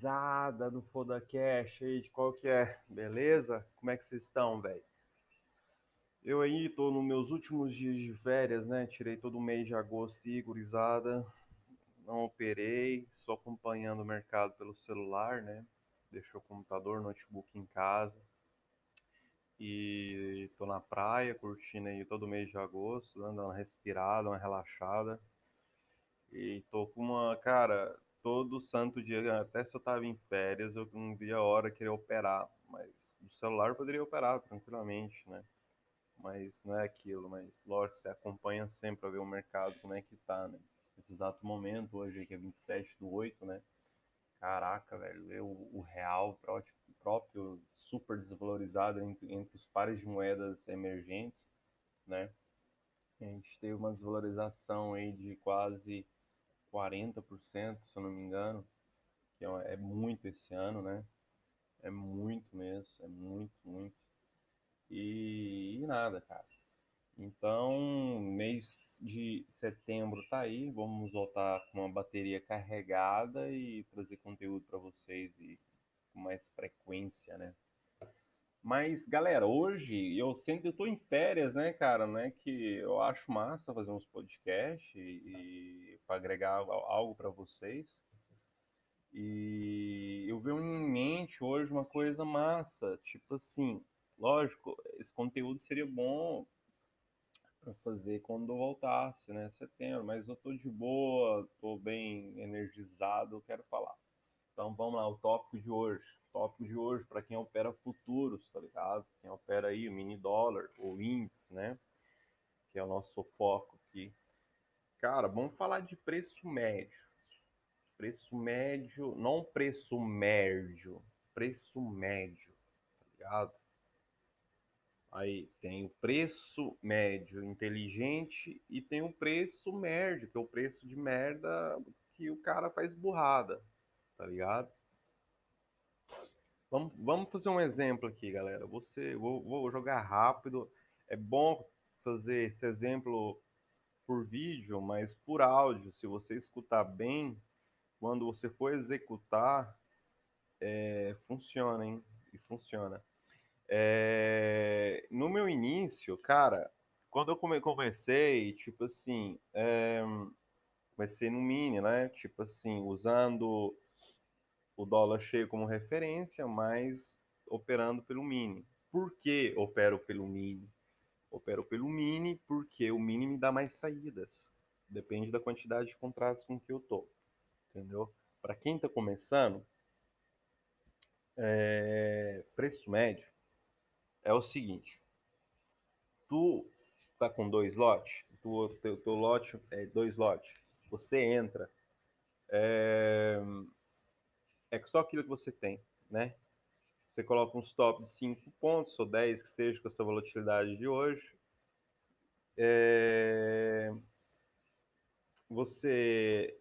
gurizada do Foda Cash aí, de qual que é? Beleza? Como é que vocês estão, velho? Eu aí tô nos meus últimos dias de férias, né? Tirei todo o mês de agosto e gurizada. Não operei, só acompanhando o mercado pelo celular, né? Deixou o computador, notebook em casa. E tô na praia, curtindo aí todo mês de agosto, dando uma respirada, uma relaxada. E tô com uma, cara, todo santo dia, até se eu tava em férias, eu não via a hora querer operar, mas do celular poderia operar tranquilamente, né? Mas não é aquilo, mas lógico, você acompanha sempre para ver o mercado, como é que tá, né? Nesse exato momento, hoje que é 27 do 8, né? Caraca, velho, o, o real próprio, próprio super desvalorizado entre, entre os pares de moedas emergentes, né? A gente teve uma desvalorização aí de quase 40%, se eu não me engano, que é, é muito esse ano, né? É muito mesmo, é muito, muito. E, e nada, cara. Então, mês de setembro tá aí, vamos voltar com uma bateria carregada e trazer conteúdo para vocês e com mais frequência, né? Mas, galera, hoje eu sempre estou em férias, né, cara? Né, que eu acho massa fazer uns podcasts e, e para agregar algo para vocês. E eu vi em mente hoje uma coisa massa, tipo assim, lógico, esse conteúdo seria bom para fazer quando voltasse, né, setembro, mas eu tô de boa, tô bem energizado, eu quero falar. Então vamos lá, o tópico de hoje tópico de hoje para quem opera futuros, tá ligado? Quem opera aí o mini dólar ou índice, né? Que é o nosso foco aqui. Cara, vamos falar de preço médio. Preço médio, não preço médio, preço médio, tá ligado? Aí tem o preço médio inteligente e tem o preço médio, que é o preço de merda que o cara faz burrada, tá ligado? Vamos, vamos fazer um exemplo aqui, galera. Você, vou, vou jogar rápido. É bom fazer esse exemplo por vídeo, mas por áudio, se você escutar bem, quando você for executar, é, funciona, hein? E funciona. É, no meu início, cara, quando eu comecei, tipo assim, é, comecei no mini, né? Tipo assim, usando o dólar cheio como referência, mas operando pelo mini. Por que opero pelo mini? Opero pelo mini porque o mini me dá mais saídas. Depende da quantidade de contratos com que eu tô. Entendeu? Para quem está começando, é... preço médio é o seguinte. Tu tá com dois lotes, tu, teu, teu lote é dois lotes. Você entra, é, é só aquilo que você tem, né? Você coloca um stop de 5 pontos ou 10 que seja com essa volatilidade de hoje. É... Você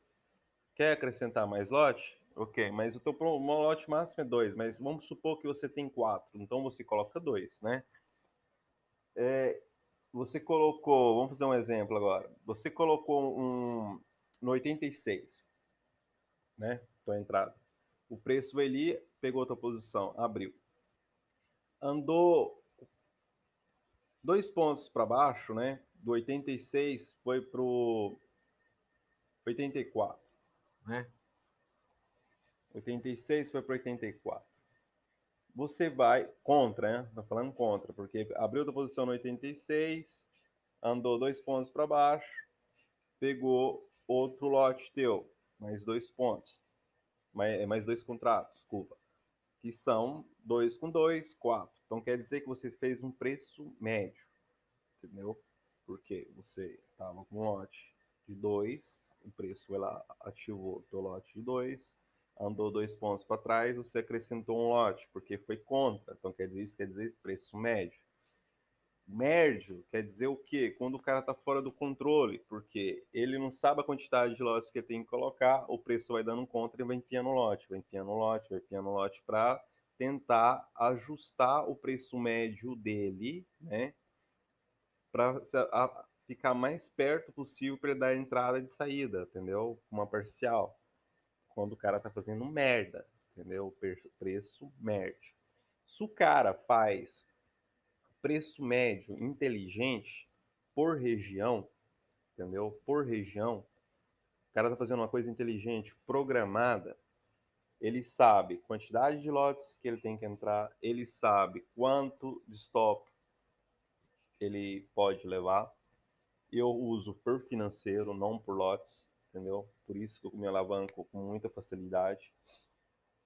quer acrescentar mais lote? Ok, mas o lote máximo é 2, mas vamos supor que você tem 4, então você coloca 2, né? É... Você colocou, vamos fazer um exemplo agora. Você colocou um no 86, né? Tua entrada. O preço veio ali, pegou outra posição, abriu. Andou dois pontos para baixo, né? Do 86 foi pro 84, né? 86 foi para 84. Você vai contra, né? Tô falando contra, porque abriu outra posição no 86, andou dois pontos para baixo, pegou outro lote teu, mais dois pontos mais, é mais dois contratos, desculpa, que são dois com dois, quatro. Então quer dizer que você fez um preço médio, entendeu? Porque você estava com um lote de dois, o preço lá, ativou o lote de dois, andou dois pontos para trás, você acrescentou um lote, porque foi contra. Então quer dizer isso, quer dizer preço médio. Médio quer dizer o quê? Quando o cara está fora do controle, porque ele não sabe a quantidade de lotes que ele tem que colocar, o preço vai dando um contra e vai enfiando lote, vai enfiando lote, vai enfiando lote para tentar ajustar o preço médio dele, né? Para ficar mais perto possível para dar entrada e saída, entendeu? Uma parcial. Quando o cara está fazendo merda, entendeu? Preço médio. Se o cara faz preço médio inteligente por região, entendeu? Por região, o cara tá fazendo uma coisa inteligente, programada, ele sabe quantidade de lotes que ele tem que entrar, ele sabe quanto de stop ele pode levar. Eu uso por financeiro, não por lotes, entendeu? Por isso que eu me alavanco com muita facilidade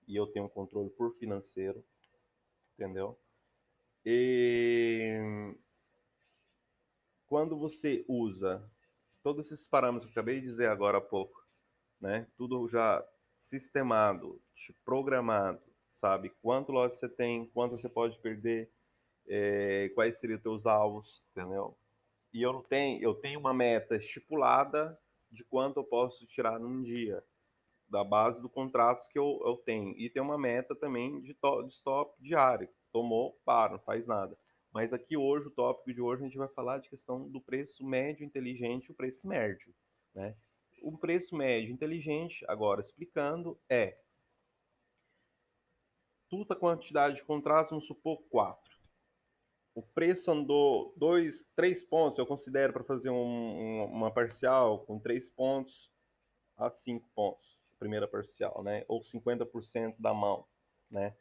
e eu tenho controle por financeiro, entendeu? E quando você usa todos esses parâmetros que eu acabei de dizer agora há pouco, né? Tudo já sistemado, programado, sabe? Quanto lote você tem, quanto você pode perder, é, quais seriam os teus alvos, entendeu? E eu não tenho, eu tenho uma meta estipulada de quanto eu posso tirar num dia, da base do contratos que eu, eu tenho. E tem uma meta também de, to, de stop diário. Tomou, para, não faz nada. Mas aqui hoje, o tópico de hoje, a gente vai falar de questão do preço médio inteligente e o preço médio, né? O preço médio inteligente, agora explicando, é toda quantidade de contratos, vamos supor, 4. O preço andou 2, 3 pontos, eu considero para fazer um, uma parcial com 3 pontos a 5 pontos, primeira parcial, né? Ou 50% da mão, né?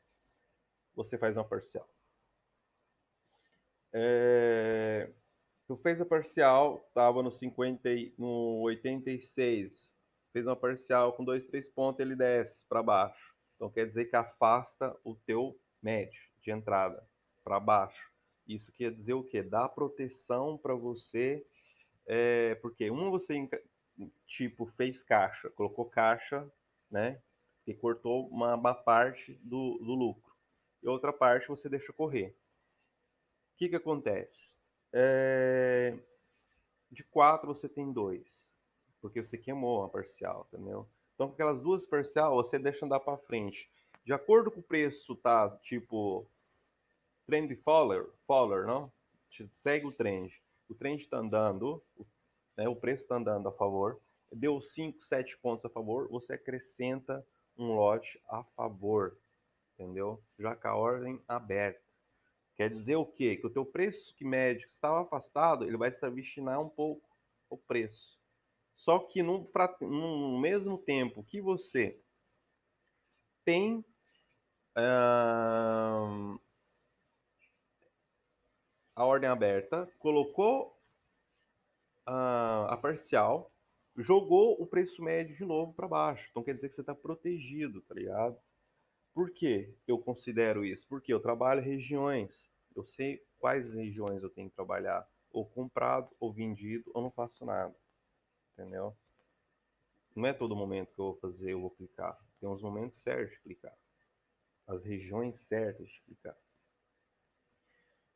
Você faz uma parcial. É, Tu fez a parcial, estava no 50, no 86, fez uma parcial com dois, três pontos, ele desce para baixo. Então quer dizer que afasta o teu médio de entrada para baixo. Isso quer dizer o quê? Dá proteção para você, é, porque uma você tipo fez caixa, colocou caixa, né? E cortou uma, uma parte do, do lucro. E outra parte você deixa correr. O que, que acontece? É... De quatro você tem dois, porque você queimou a parcial, entendeu? Então, com aquelas duas parcial, você deixa andar para frente. De acordo com o preço, tá? Tipo, trend follower, follower, não? Segue o trend. O trend está andando, né, o preço está andando a favor. Deu 5, 7 pontos a favor, você acrescenta um lote a favor, entendeu? Já com a ordem aberta. Quer dizer o quê? Que o teu preço que médio que estava afastado, ele vai se avistinar um pouco o preço. Só que no, no mesmo tempo que você tem uh, a ordem aberta, colocou uh, a parcial, jogou o preço médio de novo para baixo. Então quer dizer que você está protegido, tá ligado? Por que eu considero isso? Porque eu trabalho regiões, eu sei quais regiões eu tenho que trabalhar, ou comprado, ou vendido, ou não faço nada, entendeu? Não é todo momento que eu vou fazer, eu vou clicar. Tem uns momentos certos de clicar. As regiões certas de clicar.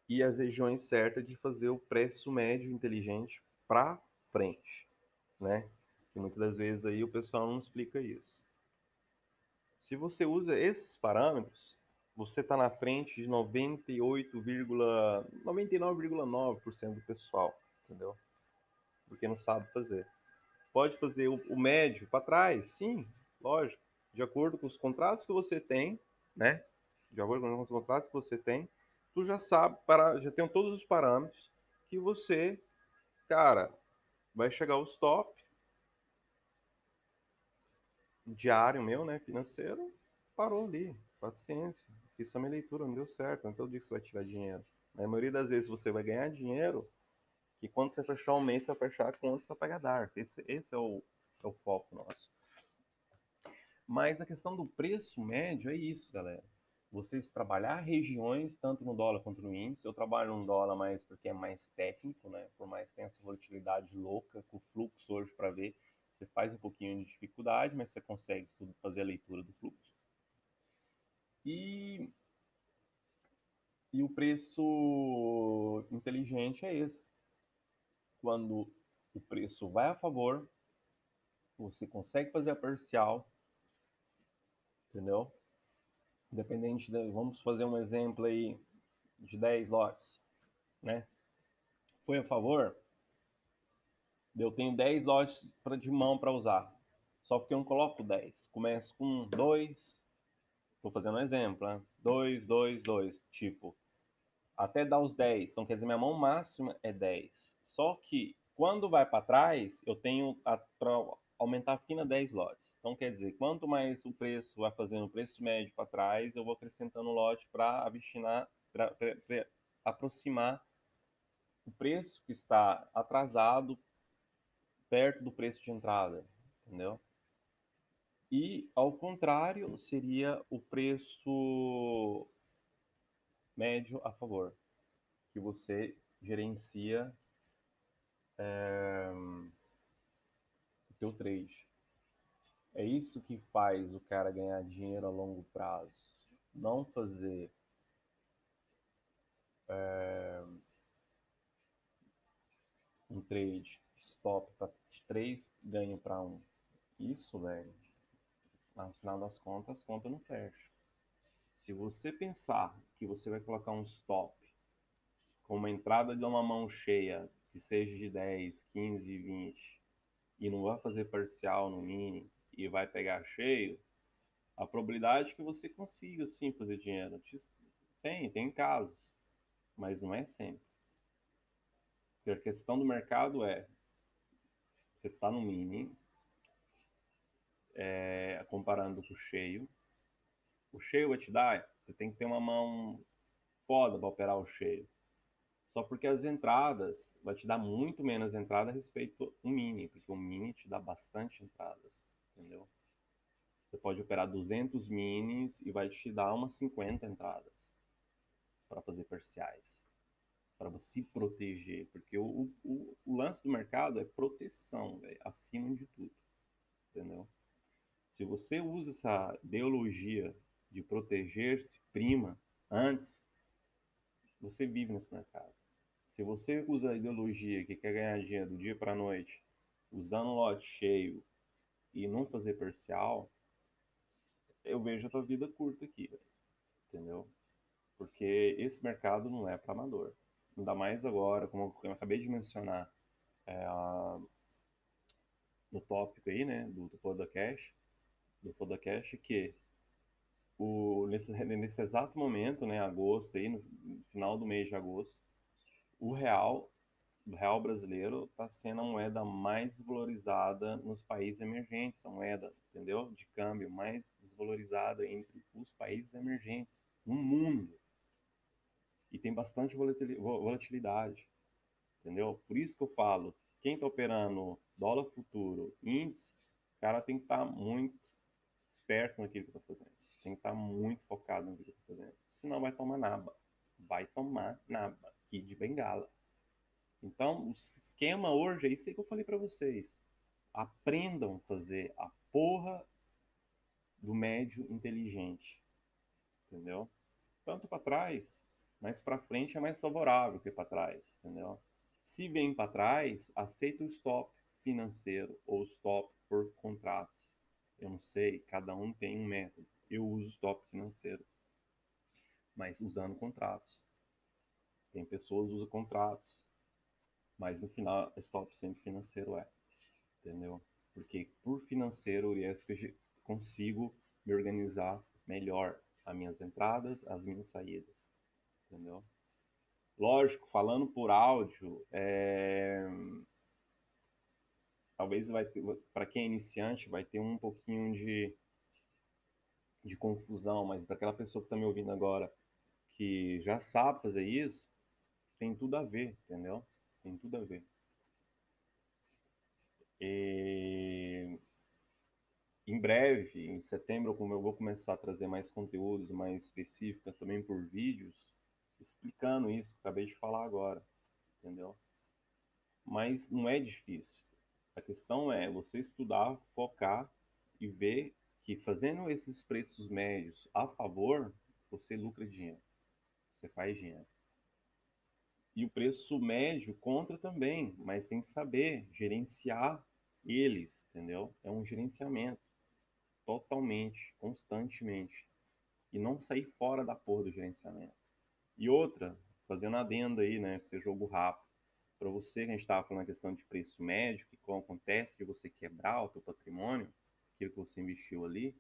E as regiões certas de fazer o preço médio inteligente para frente, né? Que muitas das vezes aí o pessoal não explica isso. Se você usa esses parâmetros, você está na frente de 98,99,9% do pessoal, entendeu? Porque não sabe fazer. Pode fazer o, o médio para trás, sim, lógico, de acordo com os contratos que você tem, né? De acordo com os contratos que você tem, tu já sabe, para, já tem todos os parâmetros que você, cara, vai chegar ao stop, diário meu, né, financeiro, parou ali. Paciência. Fiz só minha leitura, não deu certo. Não todo dia que você vai tirar dinheiro. Na maioria das vezes você vai ganhar dinheiro que quando você fechar um mês, você vai fechar a conta para pagar DARF. Esse, esse é, o, é o foco nosso. Mas a questão do preço médio é isso, galera. Vocês trabalhar regiões, tanto no dólar quanto no índice. Eu trabalho no dólar mais porque é mais técnico, né? Por mais que tenha essa volatilidade louca, com o fluxo hoje para ver você faz um pouquinho de dificuldade, mas você consegue fazer a leitura do fluxo. E, e o preço inteligente é esse. Quando o preço vai a favor, você consegue fazer a parcial, entendeu? Independente, de, vamos fazer um exemplo aí de 10 lotes, né? Foi a favor, eu tenho 10 lotes de mão para usar. Só porque eu não coloco 10. Começo com 2, Tô fazendo um exemplo, né? 2, 2, 2. Tipo, até dar os 10. Então, quer dizer, minha mão máxima é 10. Só que, quando vai para trás, eu tenho para aumentar a fina 10 lotes. Então, quer dizer, quanto mais o preço vai fazendo o preço médio para trás, eu vou acrescentando lote para aproximar o preço que está atrasado perto do preço de entrada, entendeu? E, ao contrário, seria o preço médio a favor, que você gerencia é, o teu trade. É isso que faz o cara ganhar dinheiro a longo prazo. Não fazer é, um trade stop para 3, ganho para 1. Isso, velho, no final das contas, conta não fecha. Se você pensar que você vai colocar um stop com uma entrada de uma mão cheia, que seja de 10, 15, 20, e não vai fazer parcial no mini e vai pegar cheio, a probabilidade que você consiga sim fazer dinheiro tem, tem casos, mas não é sempre. Porque a questão do mercado é, você está no mini, é, comparando com o cheio, o cheio vai te dar, você tem que ter uma mão foda para operar o cheio. Só porque as entradas vai te dar muito menos entrada a respeito do mini, porque o mini te dá bastante entradas, entendeu? Você pode operar 200 minis e vai te dar umas 50 entradas para fazer parciais, para se proteger, porque o, o, o lance do mercado é proteção, véio, acima de tudo, entendeu? Se você usa essa ideologia de proteger-se prima antes, você vive nesse mercado. Se você usa a ideologia que quer ganhar dinheiro do dia para a noite, usando lote cheio e não fazer parcial, eu vejo a tua vida curta aqui, entendeu? Porque esse mercado não é para amador. Ainda mais agora, como eu acabei de mencionar é, a, no tópico aí, né, do, do podcast, do podcast, que o, nesse, nesse exato momento, né, agosto, aí, no final do mês de agosto, o real, o real brasileiro está sendo a moeda mais valorizada nos países emergentes, a moeda, entendeu? De câmbio mais desvalorizada entre os países emergentes no mundo. E tem bastante volatilidade, entendeu? Por isso que eu falo, quem está operando dólar futuro, índice, cara tem que estar tá muito esperto naquilo que está fazendo tem que estar muito focado no que está fazendo. Senão vai tomar naba. Vai tomar naba. Aqui de bengala. Então, o esquema hoje é isso aí que eu falei para vocês. Aprendam a fazer a porra do médio inteligente. Entendeu? Tanto para trás, mas para frente é mais favorável que para trás, entendeu? Se vem para trás, aceita o stop financeiro ou stop por contratos. Eu não sei, cada um tem um método eu uso stop financeiro, mas usando contratos. Tem pessoas que usam contratos, mas no final, stop sempre financeiro é, entendeu? Porque por financeiro é isso que eu consigo me organizar melhor as minhas entradas, as minhas saídas, entendeu? Lógico, falando por áudio, é... talvez vai para quem é iniciante vai ter um pouquinho de de confusão, mas para aquela pessoa que está me ouvindo agora, que já sabe fazer isso, tem tudo a ver, entendeu? Tem tudo a ver. E em breve, em setembro, como eu vou começar a trazer mais conteúdos mais específicos também por vídeos, explicando isso que acabei de falar agora, entendeu? Mas não é difícil. A questão é você estudar, focar e ver que fazendo esses preços médios a favor, você lucra dinheiro. Você faz dinheiro. E o preço médio contra também, mas tem que saber gerenciar eles, entendeu? É um gerenciamento totalmente, constantemente. E não sair fora da porra do gerenciamento. E outra, fazendo adendo aí, né? Esse jogo rápido. Para você que a gente estava falando a questão de preço médio, que acontece de você quebrar o seu patrimônio, aquilo que você investiu ali,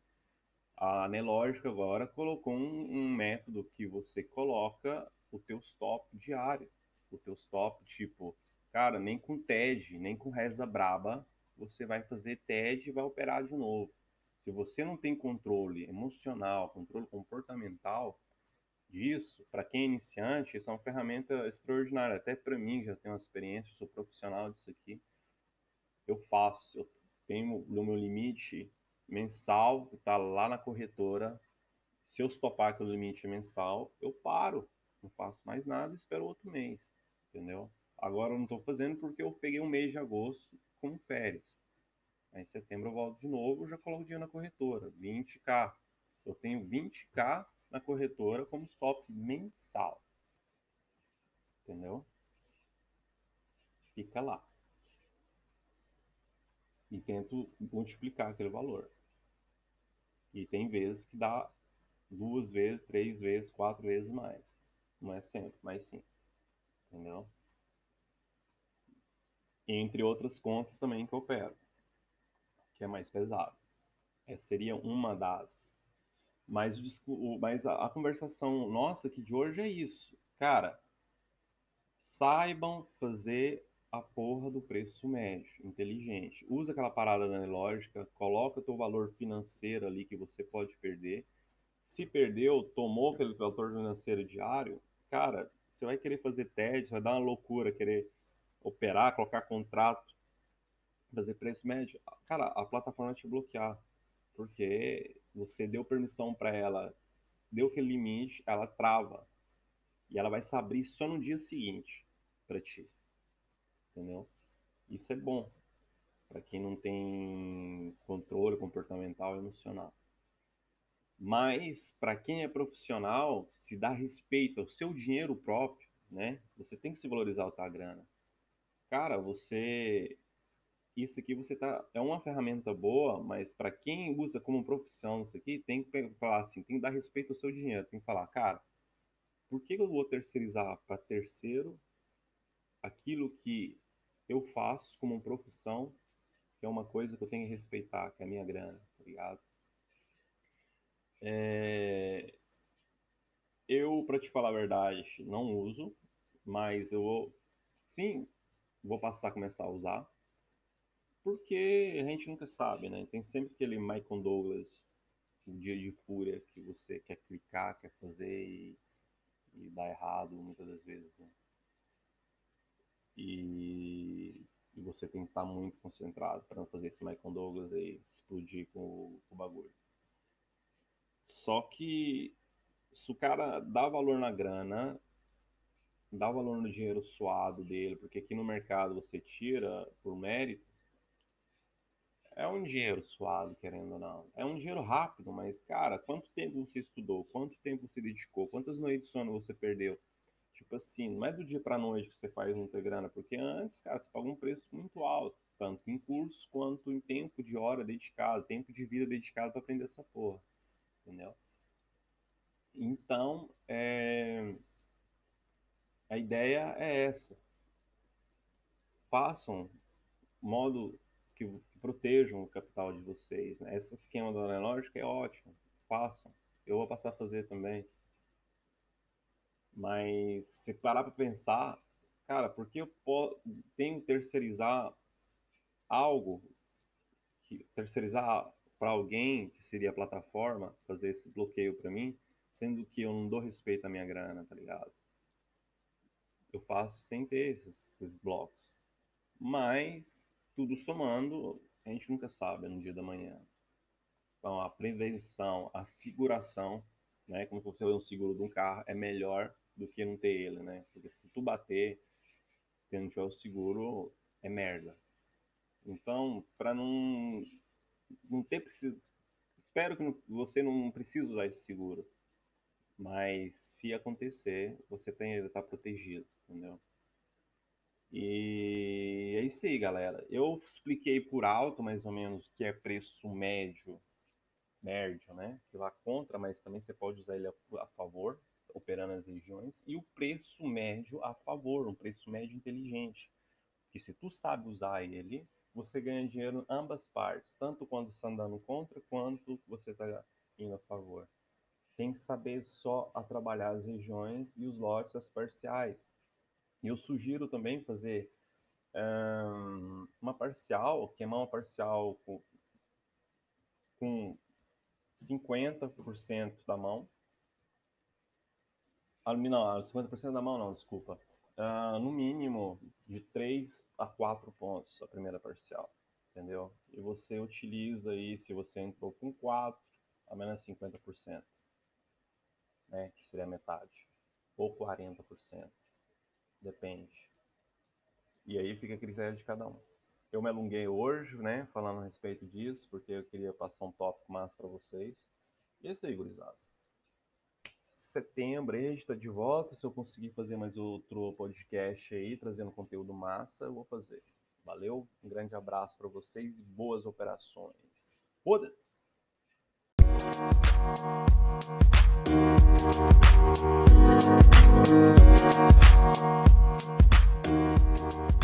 A Anelógica agora colocou um, um método que você coloca o teu stop diário. O teu stop, tipo, cara, nem com TED, nem com reza braba, você vai fazer TED e vai operar de novo. Se você não tem controle emocional, controle comportamental disso, para quem é iniciante, isso é uma ferramenta extraordinária. Até para mim, já tenho uma experiência, sou profissional disso aqui. Eu faço, eu tenho no meu limite mensal, que está lá na corretora. Se eu stopar aquele limite mensal, eu paro, não faço mais nada, espero outro mês, entendeu? Agora eu não estou fazendo porque eu peguei um mês de agosto com férias. Aí em setembro eu volto de novo, já coloco o dinheiro na corretora, 20k. Eu tenho 20k na corretora como stop mensal. Entendeu? Fica lá. E tento multiplicar aquele valor. E tem vezes que dá duas vezes, três vezes, quatro vezes mais. Não é sempre, mas sim. Entendeu? Entre outras contas também que eu opero, que é mais pesado. Essa seria uma das. Mas, mas a, a conversação nossa aqui de hoje é isso. Cara, saibam fazer a porra do preço médio, inteligente. Usa aquela parada analógica, coloca teu valor financeiro ali que você pode perder. Se perdeu, tomou aquele valor financeiro diário, cara, você vai querer fazer TED, vai dar uma loucura querer operar, colocar contrato, fazer preço médio. Cara, a plataforma vai te bloquear, porque você deu permissão para ela, deu aquele limite, ela trava. E ela vai se abrir só no dia seguinte para ti entendeu? Isso é bom para quem não tem controle comportamental e emocional. Mas para quem é profissional, se dá respeito ao seu dinheiro próprio, né? Você tem que se valorizar a tua grana. Cara, você isso aqui você tá é uma ferramenta boa, mas para quem usa como profissão isso aqui, tem que falar assim, tem que dar respeito ao seu dinheiro, tem que falar, cara, por que eu vou terceirizar para terceiro aquilo que eu faço como profissão, que é uma coisa que eu tenho que respeitar, que é a minha grana, tá ligado? É... Eu, para te falar a verdade, não uso, mas eu vou, sim, vou passar a começar a usar, porque a gente nunca sabe, né? Tem sempre aquele Michael Douglas, o dia de fúria que você quer clicar, quer fazer e, e dá errado muitas das vezes, né? E, e, você tem que estar muito concentrado para não fazer esse Michael Douglas aí explodir com o, com o bagulho. Só que se o cara dá valor na grana, dá valor no dinheiro suado dele, porque aqui no mercado você tira por mérito, é um dinheiro suado, querendo ou não. É um dinheiro rápido, mas, cara, quanto tempo você estudou? Quanto tempo você dedicou? Quantas noites de sono você perdeu? Tipo assim, não é do dia para noite que você faz muita grana, porque antes, cara, você paga um preço muito alto, tanto em curso quanto em tempo de hora dedicado, tempo de vida dedicado para aprender essa porra, entendeu? Então, é... a ideia é essa. Façam modo que protejam o capital de vocês. Né? Esse esquema da analógica é ótimo. Façam. Eu vou passar a fazer também. Mas se parar para pensar, cara, por que eu tenho que terceirizar algo, que, terceirizar para alguém, que seria a plataforma, fazer esse bloqueio para mim, sendo que eu não dou respeito à minha grana, tá ligado? Eu faço sem ter esses, esses blocos. Mas, tudo somando, a gente nunca sabe no dia da manhã. Então, a prevenção, a seguração, né, como você vê um seguro de um carro, é melhor do que não ter ele, né? Porque se tu bater, se não tiver o seguro, é merda. Então, para não, não ter preciso. Espero que você não precise usar esse seguro. Mas se acontecer, você tem ele tá protegido, entendeu? E é isso aí, galera. Eu expliquei por alto mais ou menos o que é preço médio, médio, né? Que lá contra, mas também você pode usar ele a, favor, operando nas regiões, e o preço médio a favor, um preço médio inteligente. Que se tu sabe usar ele, você ganha dinheiro em ambas partes, tanto quando está andando contra, quanto você está indo a favor. Tem que saber só a trabalhar as regiões e os lotes, as parciais. Eu sugiro também fazer um, uma parcial, queimar uma parcial com, com 50% da mão. Não, 50% da mão não, desculpa. Uh, no mínimo de 3 a 4 pontos a primeira parcial, entendeu? E você utiliza aí, se você entrou com 4, a menos 50%, né, que seria metade, ou 40%, depende. E aí fica a critério de cada um. Eu me alonguei hoje, né, falando a respeito disso, porque eu queria passar um tópico mais para vocês. E é isso aí, gurizada setembro, está de volta. Se eu conseguir fazer mais outro podcast aí, trazendo conteúdo massa, eu vou fazer. Valeu, um grande abraço para vocês e boas operações. Foda-se! We'll be right.